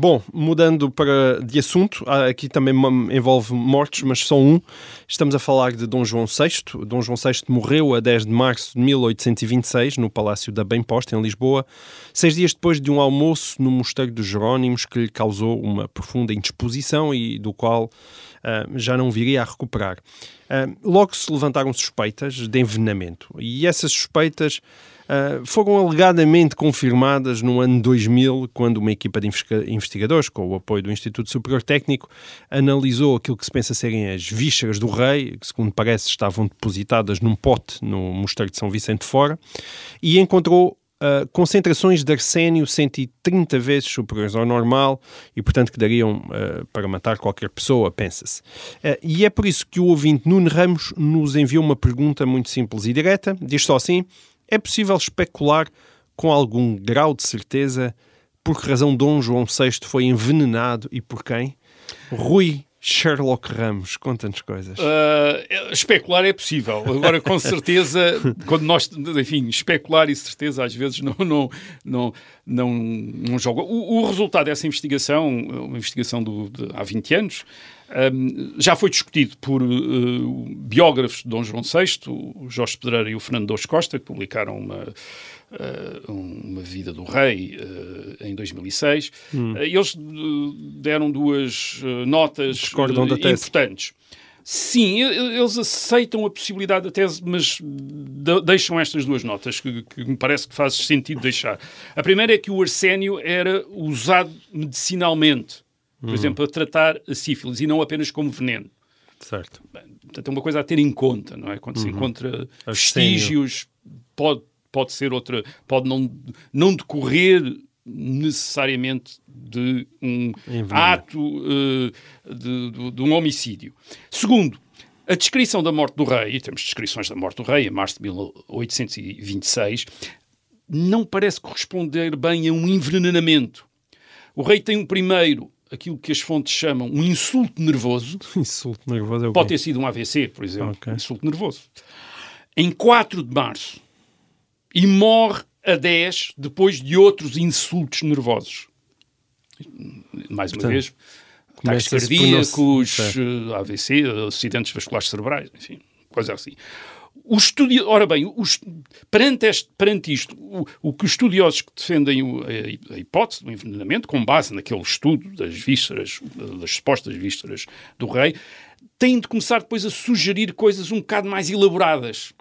Bom, mudando para de assunto, aqui também envolve mortos, mas só um. Estamos a falar de Dom João VI. Dom João VI morreu a 10 de março de 1826 no Palácio da Bem Posta, em Lisboa, seis dias depois de um almoço no Mosteiro dos Jerónimos que lhe causou uma profunda indisposição e do qual ah, já não viria a recuperar. Ah, logo se levantaram suspeitas de envenenamento e essas suspeitas Uh, foram alegadamente confirmadas no ano 2000, quando uma equipa de investiga- investigadores, com o apoio do Instituto Superior Técnico, analisou aquilo que se pensa serem as vísceras do rei, que segundo parece estavam depositadas num pote no Mosteiro de São Vicente Fora, e encontrou uh, concentrações de arsénio 130 vezes superiores ao normal e, portanto, que dariam uh, para matar qualquer pessoa, pensa-se. Uh, e é por isso que o ouvinte Nuno Ramos nos enviou uma pergunta muito simples e direta. Diz só assim: é possível especular com algum grau de certeza por que razão Dom João VI foi envenenado e por quem? Rui Sherlock Ramos, conta-nos coisas. Uh, especular é possível. Agora, com certeza, quando nós, enfim, especular e certeza às vezes não, não, não, não, não joga. O, o resultado dessa investigação, uma investigação do, de, há 20 anos, um, já foi discutido por uh, biógrafos de Dom João VI, o Jorge Pedreira e o Fernando Dous Costa, que publicaram uma, uh, uma vida do rei uh, em 2006. Uh, eles uh, deram duas notas Discordam da tese. importantes. Sim, eles aceitam a possibilidade da tese, mas de- deixam estas duas notas que, que me parece que faz sentido deixar. A primeira é que o arsénio era usado medicinalmente, por exemplo, a tratar a sífilis e não apenas como veneno. Certo. Portanto, é uma coisa a ter em conta, não é? Quando se encontra vestígios, pode, pode ser outra, pode não, não decorrer necessariamente de um ato eh, de, de- de um homicídio. Segundo, a descrição da morte do rei, e temos descrições da morte do rei em março de 1826, não parece corresponder bem a um envenenamento. O rei tem um primeiro, aquilo que as fontes chamam um insulto nervoso, Insulto nervoso é o Pode ter sido um AVC, por exemplo, Ok. um insulto nervoso. Em 4 de março. E morre a 10 depois de outros insultos nervosos. mais uma Portanto, vez, ataques cardíacos, eh, AVC, acidentes vasculares cerebrais, enfim, coisa assim. O estudi... Ora bem, os- perante, este- perante isto, o, o que os estudiosos que defendem o- a, a hipótese do envenenamento, com base naquele estudo das vísceras, das supostas vísceras do rei, têm de começar depois a sugerir coisas um bocado mais elaboradas.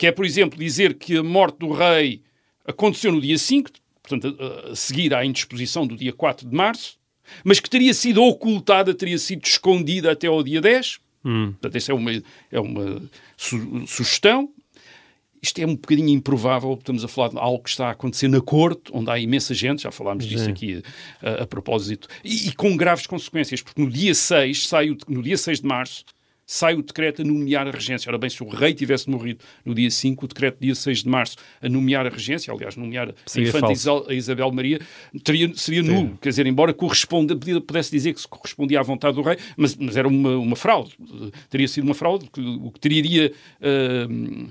Que é, por exemplo, dizer que a morte do rei aconteceu no dia 5, portanto, a, seguir à indisposição do dia 4 de março, mas que teria sido ocultada, teria sido escondida até ao dia 10. Portanto, essa é uma, é uma su- sugestão. Isto é um bocadinho improvável, estamos a falar de algo que está a acontecer na corte, onde há imensa gente, já falámos disso aqui a, a propósito, e, e com graves consequências, porque no dia 6, sai o, no dia 6 de março, sai o decreto a nomear a regência. Ora bem, se o rei tivesse morrido no dia 5, o decreto dia 6 de março a nomear a regência, aliás, nomear a Seria infanta falso. Isabel- a Isabel Maria, teria, seria nulo. Quer dizer, embora corresponda, pudesse dizer que se correspondia à vontade do rei, mas, mas era uma, uma fraude. Teria sido uma fraude, o que tiraria eh,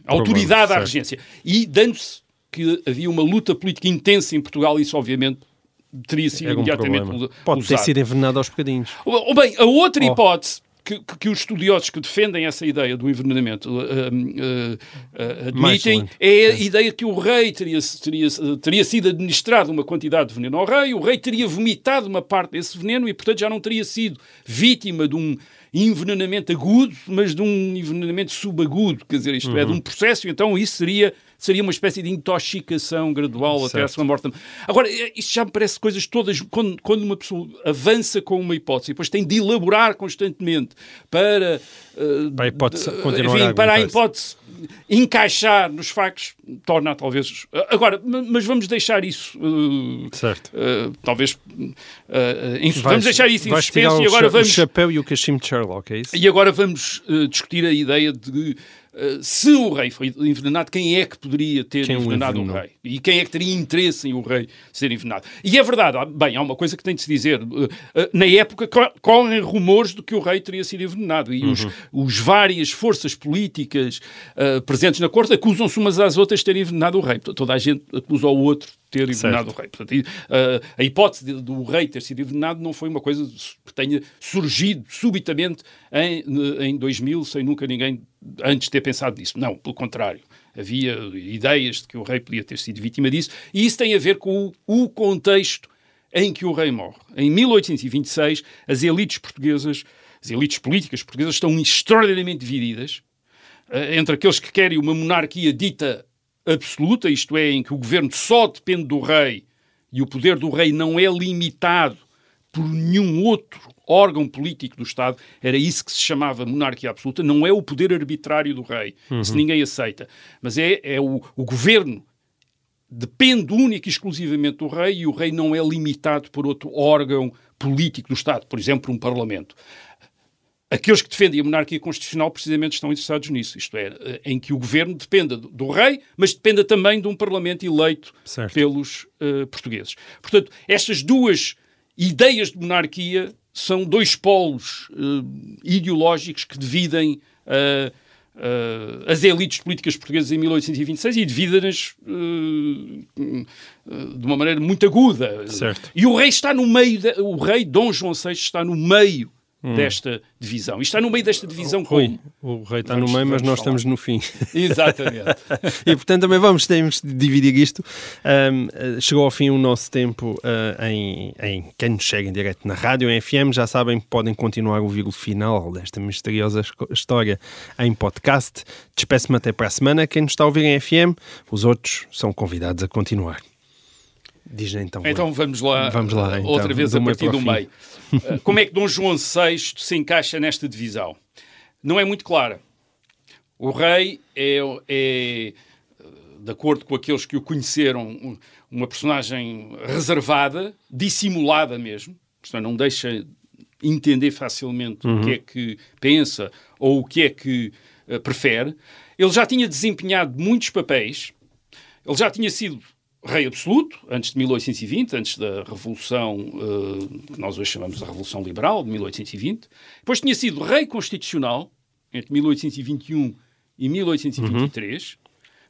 autoridade à regência. E dando-se que havia uma luta política intensa em Portugal, isso obviamente teria sido um imediatamente problema. Pode ter usado. sido envenenado aos bocadinhos. Ou ou bem, a outra Oh. hipótese que, que- os estudiosos que defendem essa ideia do envenenamento uh, uh, uh, admitem é a ideia que o rei teria, teria, teria sido administrado uma quantidade de veneno ao rei, o rei teria vomitado uma parte desse veneno e, portanto, já não teria sido vítima de um envenenamento agudo, mas de um envenenamento subagudo, quer dizer, isto é, Uhum. de um processo, então isso seria, seria uma espécie de intoxicação gradual até à Certo. sua morte. Agora, eh, isto já me parece coisas todas, quando, quando uma pessoa avança com uma hipótese e depois tem de elaborar constantemente para, eh, Para a hipótese enfim, a para a hipótese encaixar nos factos, torna talvez... Agora, ma- mas vamos deixar isso... eh, Certo. eh, talvez eh, em- Vais- vamos deixar isso em suspenso e o agora cha- vamos O chapéu e o cachimbo de Sherlock, é isso? e agora vamos discutir a ideia de eh, se o rei foi envenenado, quem é que poderia ter Quem o envenenado o envenenou? rei? E quem é que teria interesse em o rei ser envenenado? E é verdade, bem, há uma coisa que tem de se dizer. eh, eh, na época co- correm rumores de que o rei teria sido envenenado e os, Uhum. os várias forças políticas presentes na corte acusam-se umas às outras de terem envenenado o rei. Toda a gente acusa o outro ter envenenado o rei. Portanto, e, eh, a hipótese do rei ter sido envenenado não foi uma coisa que tenha surgido subitamente em, em 2000, sem nunca ninguém antes ter pensado nisso. Não, pelo contrário. Havia ideias de que o rei podia ter sido vítima disso, e isso tem a ver com o, o contexto em que o rei morre. Em 1826, as elites portuguesas, as elites políticas portuguesas estão extraordinariamente divididas eh, entre aqueles que querem uma monarquia dita absoluta, isto é, em que o governo só depende do rei e o poder do rei não é limitado por nenhum outro órgão político do Estado, era isso que se chamava monarquia absoluta, não é o poder arbitrário do rei, isso ninguém aceita, mas é, é o, o governo depende única e exclusivamente do rei e o rei não é limitado por outro órgão político do Estado, por exemplo, um parlamento. Aqueles que defendem a monarquia constitucional precisamente estão interessados nisso, isto é, eh, em que o governo dependa do, rei, mas dependa também de um parlamento eleito Certo. pelos eh, portugueses. Portanto, estas duas ideias de monarquia são dois polos eh, ideológicos que dividem eh, as elites políticas portuguesas em 1826 e dividem-nas de uma maneira muito aguda. Certo. E o rei está no meio, de- o rei Dom João VI está no meio desta divisão. E está no meio desta divisão Rui, como... o rei está Vamos- no meio, mas nós falar. estamos no fim. Exatamente. e portanto também vamos temos de dividir isto. Ahm, eh, chegou ao fim o nosso tempo ah, em, em quem nos chega em direto na rádio, em FM. Já sabem podem continuar a ouvir o final desta misteriosa história em podcast. Despeço-me até para a semana. Quem nos está a ouvir em FM, os outros são convidados a continuar. Diz então. Então vamos lá, Vamos lá, eh, então, outra vez a partir do meio. Eh, Como é que Dom João VI se encaixa nesta divisão? Não é muito clara. O rei é, é, de acordo com aqueles que o conheceram, um- uma personagem reservada, dissimulada mesmo, portanto não deixa entender facilmente o que é que pensa ou o que é que eh, prefere. Ele já tinha desempenhado muitos papéis, ele já tinha sido rei absoluto, antes de 1820, antes da Revolução, eh, que nós hoje chamamos de Revolução Liberal, de 1820. Depois tinha sido rei constitucional, entre 1821 e 1823.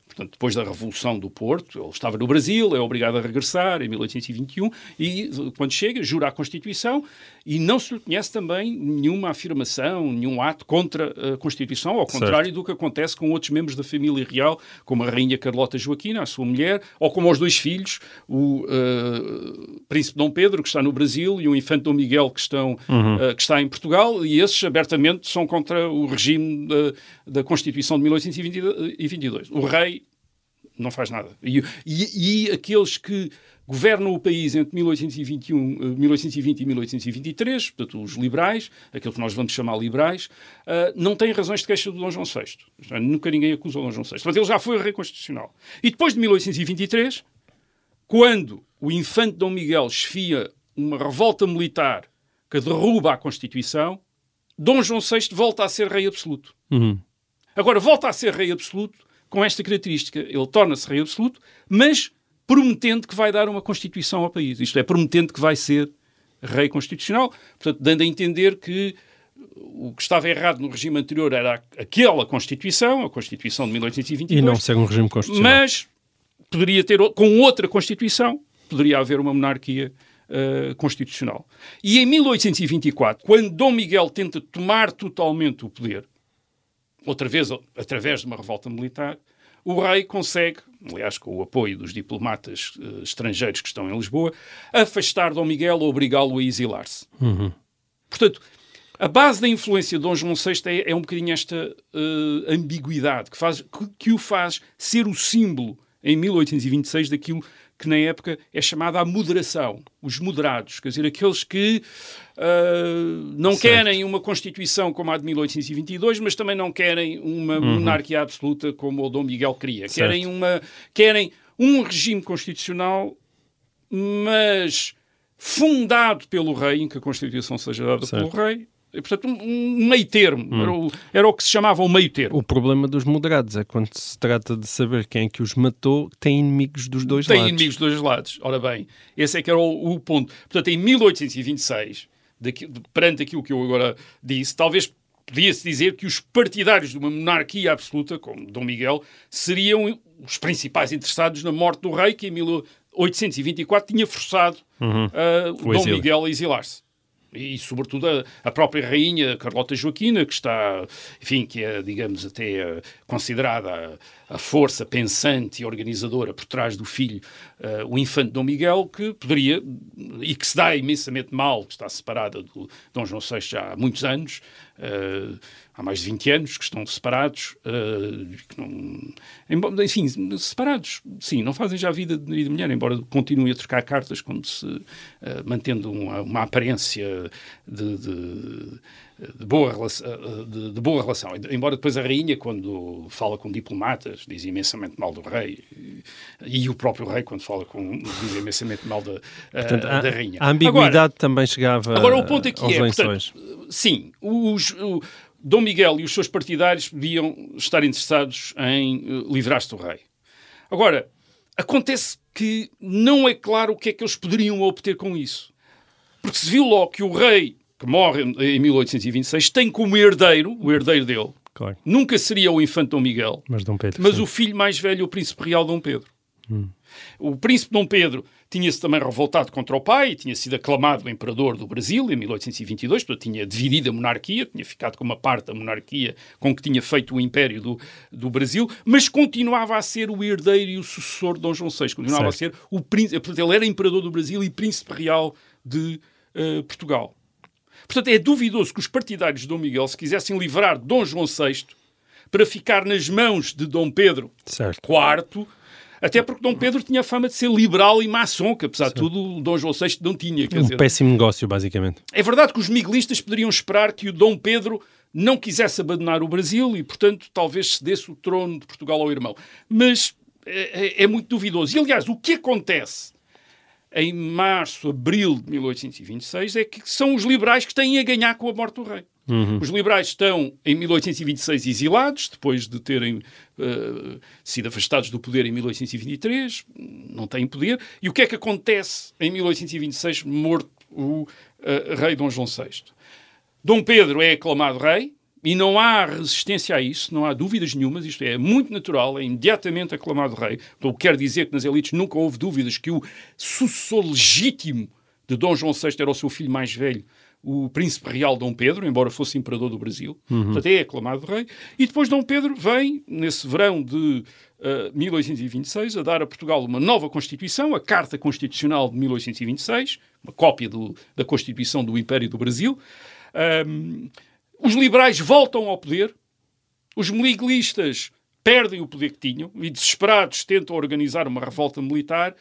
Portanto, depois da Revolução do Porto, ele estava no Brasil, é obrigado a regressar em 1821 e, quando chega, jura a Constituição e não se lhe conhece também nenhuma afirmação, nenhum ato contra a Constituição, ao contrário certo. do que acontece com outros membros da família real, como a Rainha Carlota Joaquina, a sua mulher, ou como os dois filhos, o uh, Príncipe Dom Pedro, que está no Brasil, e o Infante Dom Miguel, que, estão, uhum. uh, que está em Portugal, e esses abertamente são contra o regime da, da Constituição de 1822. O rei não faz nada. E, e, e, aqueles que governam o país entre 1821, 1820 e 1823, portanto, os liberais, aqueles que nós vamos chamar liberais, uh, não têm razões de queixa do Dom João VI. Nunca ninguém acusa o Dom João VI. Mas ele já foi rei constitucional. E depois de 1823, quando o infante Dom Miguel esfia uma revolta militar que derruba a Constituição, Dom João VI volta a ser rei absoluto. Uhum. Agora, volta a ser rei absoluto com esta característica. Ele torna-se rei absoluto, mas prometendo que vai dar uma Constituição ao país. Isto é, prometendo que vai ser rei constitucional, portanto, dando a entender que o que estava errado no regime anterior era aquela Constituição, a Constituição de 1822. E não ser um regime constitucional. Mas poderia ter, com outra Constituição, poderia haver uma monarquia uh, constitucional. E em 1824, quando Dom Miguel tenta tomar totalmente o poder, outra vez através de uma revolta militar, o rei consegue, aliás, com o apoio dos diplomatas uh, estrangeiros que estão em Lisboa, afastar Dom Miguel ou obrigá-lo a exilar-se. Uhum. Portanto, a base da influência de Dom João VI é, é um bocadinho esta uh, ambiguidade que, faz, que, que, o faz ser o símbolo, em 1826, daquilo que na época é chamada a moderação, os moderados, quer dizer, aqueles que uh, não certo. querem uma Constituição como a de 1822, mas também não querem uma uhum. monarquia absoluta como o Dom Miguel queria. Querem, uma, querem um regime constitucional, mas fundado pelo rei, em que a Constituição seja dada certo. pelo rei, portanto, um, meio termo. Hum. Era, o, era, o, que se chamava o meio termo. O problema dos moderados é quando se trata de saber quem é que os matou, tem inimigos dos dois tem lados. Tem inimigos dos dois lados. Ora bem, esse é que era o, o ponto. Portanto, em 1826, daqui, perante aquilo que eu agora disse, talvez podia-se dizer que os partidários de uma monarquia absoluta, como Dom Miguel, seriam os principais interessados na morte do rei, que em 1824 tinha forçado uhum. uh, Dom Miguel a exilar-se e sobretudo a, a, própria rainha Carlota Joaquina, que está, enfim, que é, digamos, até eh, considerada a, a, força pensante e organizadora por trás do filho, uh, o infante Dom Miguel, que poderia, e que se dá imensamente mal, que está separada do Dom João VI já há muitos anos, uh, há mais de 20 anos que estão separados, uh, que não, enfim, separados, sim, não fazem já vida de, mulher, embora continuem a trocar cartas, como se, mantendo uma, uma aparência de, de, de boa relação, de, de, boa relação. Embora depois a rainha, quando fala com diplomatas, diz imensamente mal do rei, e, e o próprio rei, quando fala com, diz imensamente mal da, Portanto, uh, da rainha. A ambiguidade agora, também chegava agora, o ponto aqui é. Portanto, sim, os, o, Dom Miguel e os seus partidários podiam estar interessados em uh, livrar-se do rei. Agora, acontece que não é claro o que é que eles poderiam obter com isso. Porque se viu logo que o rei, que morre em 1826, tem como herdeiro, o herdeiro dele, claro. nunca seria o infante Dom Miguel, mas, Dom Pedro, mas o filho mais velho, o príncipe real Dom Pedro. Hum. O príncipe Dom Pedro tinha-se também revoltado contra o pai, tinha sido aclamado imperador do Brasil em 1822, portanto tinha dividido a monarquia, tinha ficado com uma parte da monarquia com que tinha feito o império do, do Brasil, mas continuava a ser o herdeiro e o sucessor de Dom João VI, continuava certo. a ser o príncipe, portanto ele era imperador do Brasil e príncipe real de uh, Portugal. Portanto, é duvidoso que os partidários de Dom Miguel se quisessem livrar de Dom João VI para ficar nas mãos de Dom Pedro certo. IV, até porque Dom Pedro tinha fama de ser liberal e maçom, que apesar de tudo Dom João VI não tinha. um dizer, péssimo negócio, basicamente. É verdade que os miguelistas poderiam esperar que o Dom Pedro não quisesse abandonar o Brasil e, portanto, talvez cedesse o trono de Portugal ao irmão. Mas é, é muito duvidoso. E, aliás, o que acontece em março, abril de 1826 é que são os liberais que têm a ganhar com a morte do rei. Uhum. Os liberais estão em 1826 exilados, depois de terem uh, sido afastados do poder em 1823, não têm poder. E o que é que acontece em 1826, morto o uh, rei Dom João VI? Dom Pedro é aclamado rei, e não há resistência a isso, não há dúvidas nenhumas, isto é, é muito natural, é imediatamente aclamado rei. Então, quer dizer que nas elites nunca houve dúvidas que o sucessor legítimo de Dom João VI era o seu filho mais velho, o príncipe real Dom Pedro, embora fosse imperador do Brasil, uhum. portanto é aclamado rei. E depois Dom Pedro vem, nesse verão de uh, 1826, a dar a Portugal uma nova Constituição, a Carta Constitucional de 1826, uma cópia do, da Constituição do Império do Brasil. Um, os liberais voltam ao poder, os miguelistas perdem o poder que tinham e, desesperados, tentam organizar uma revolta militar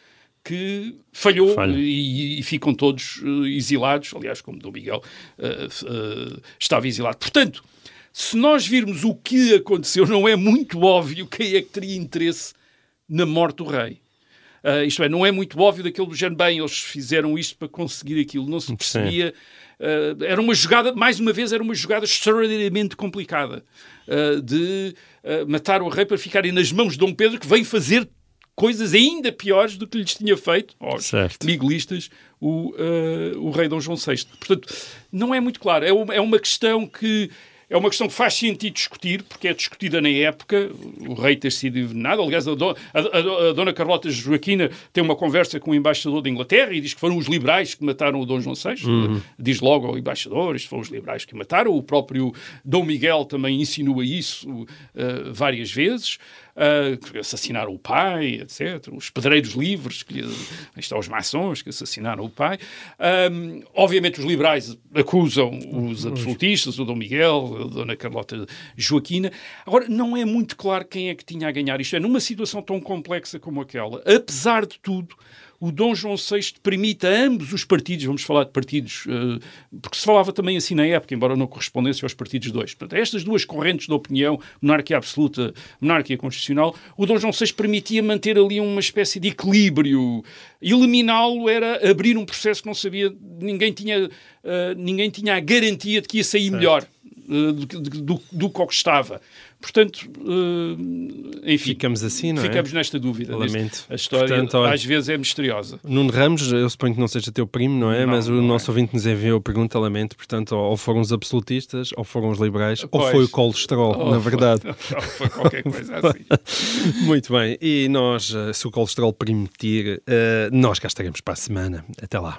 que falhou e, e, ficam todos uh, exilados, aliás, como Dom Miguel uh, uh, estava exilado. Portanto, se nós virmos o que aconteceu, não é muito óbvio quem é que teria interesse na morte do rei. Isto é, não é muito óbvio daquele do género, bem, eles fizeram isto para conseguir aquilo, não se percebia. Uh, era uma jogada, mais uma vez, era uma jogada extraordinariamente complicada uh, de matar o rei para ficarem nas mãos de Dom Pedro, que vem fazer coisas ainda piores do que lhes tinha feito, aos certo. miguelistas, o, o rei Dom João VI. Portanto, não é muito claro. É uma, é uma questão que é uma questão que faz sentido discutir, porque é discutida na época, o rei ter sido envenenado. Aliás, a, do, a, a, a, dona Carlota Joaquina tem uma conversa com o embaixador da Inglaterra e diz que foram os liberais que mataram o Dom João VI. Uhum. Diz logo ao embaixador, isto foram os liberais que mataram. O próprio Dom Miguel também insinua isso uh, várias vezes uh, assassinaram o pai, etc. Os pedreiros livres, que, estão os maçons que assassinaram o pai. Um, obviamente os liberais acusam os absolutistas, o Dom Miguel, a Dona Carlota Joaquina. Agora, não é muito claro quem é que tinha a ganhar. Isto é, numa situação tão complexa como aquela, apesar de tudo, o Dom João VI permite a ambos os partidos, vamos falar de partidos, uh, porque se falava também assim na época, embora não correspondesse aos partidos dois. Portanto, estas duas correntes de opinião, monarquia absoluta, monarquia constitucional, o Dom João VI permitia manter ali uma espécie de equilíbrio. Eliminá-lo era abrir um processo que não sabia, ninguém tinha, uh, ninguém tinha a garantia de que ia sair melhor uh, do, do, do, do que estava. Portanto, uh, enfim. Ficamos assim, não é? Ficamos nesta dúvida. Lamento. A história Portanto, olha, às vezes é misteriosa. Nuno Ramos, eu suponho que não seja teu primo, não é? Não, Mas o nosso é. ouvinte nos enviou a pergunta, lamento. Portanto, ou foram os absolutistas, ou foram os liberais, pois. ou foi o colesterol, ou na verdade. Foi, ou foi qualquer coisa assim. Muito bem. E nós, eh, se o colesterol permitir, uh, nós cá estaremos para a semana. Até lá.